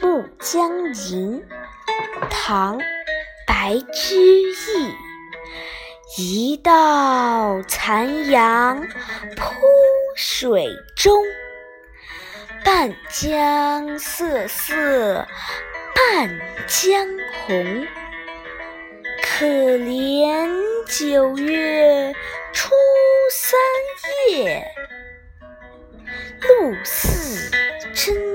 暮江吟唐白居易一道残阳铺水中半江瑟瑟半江红。可怜九月初三夜露似真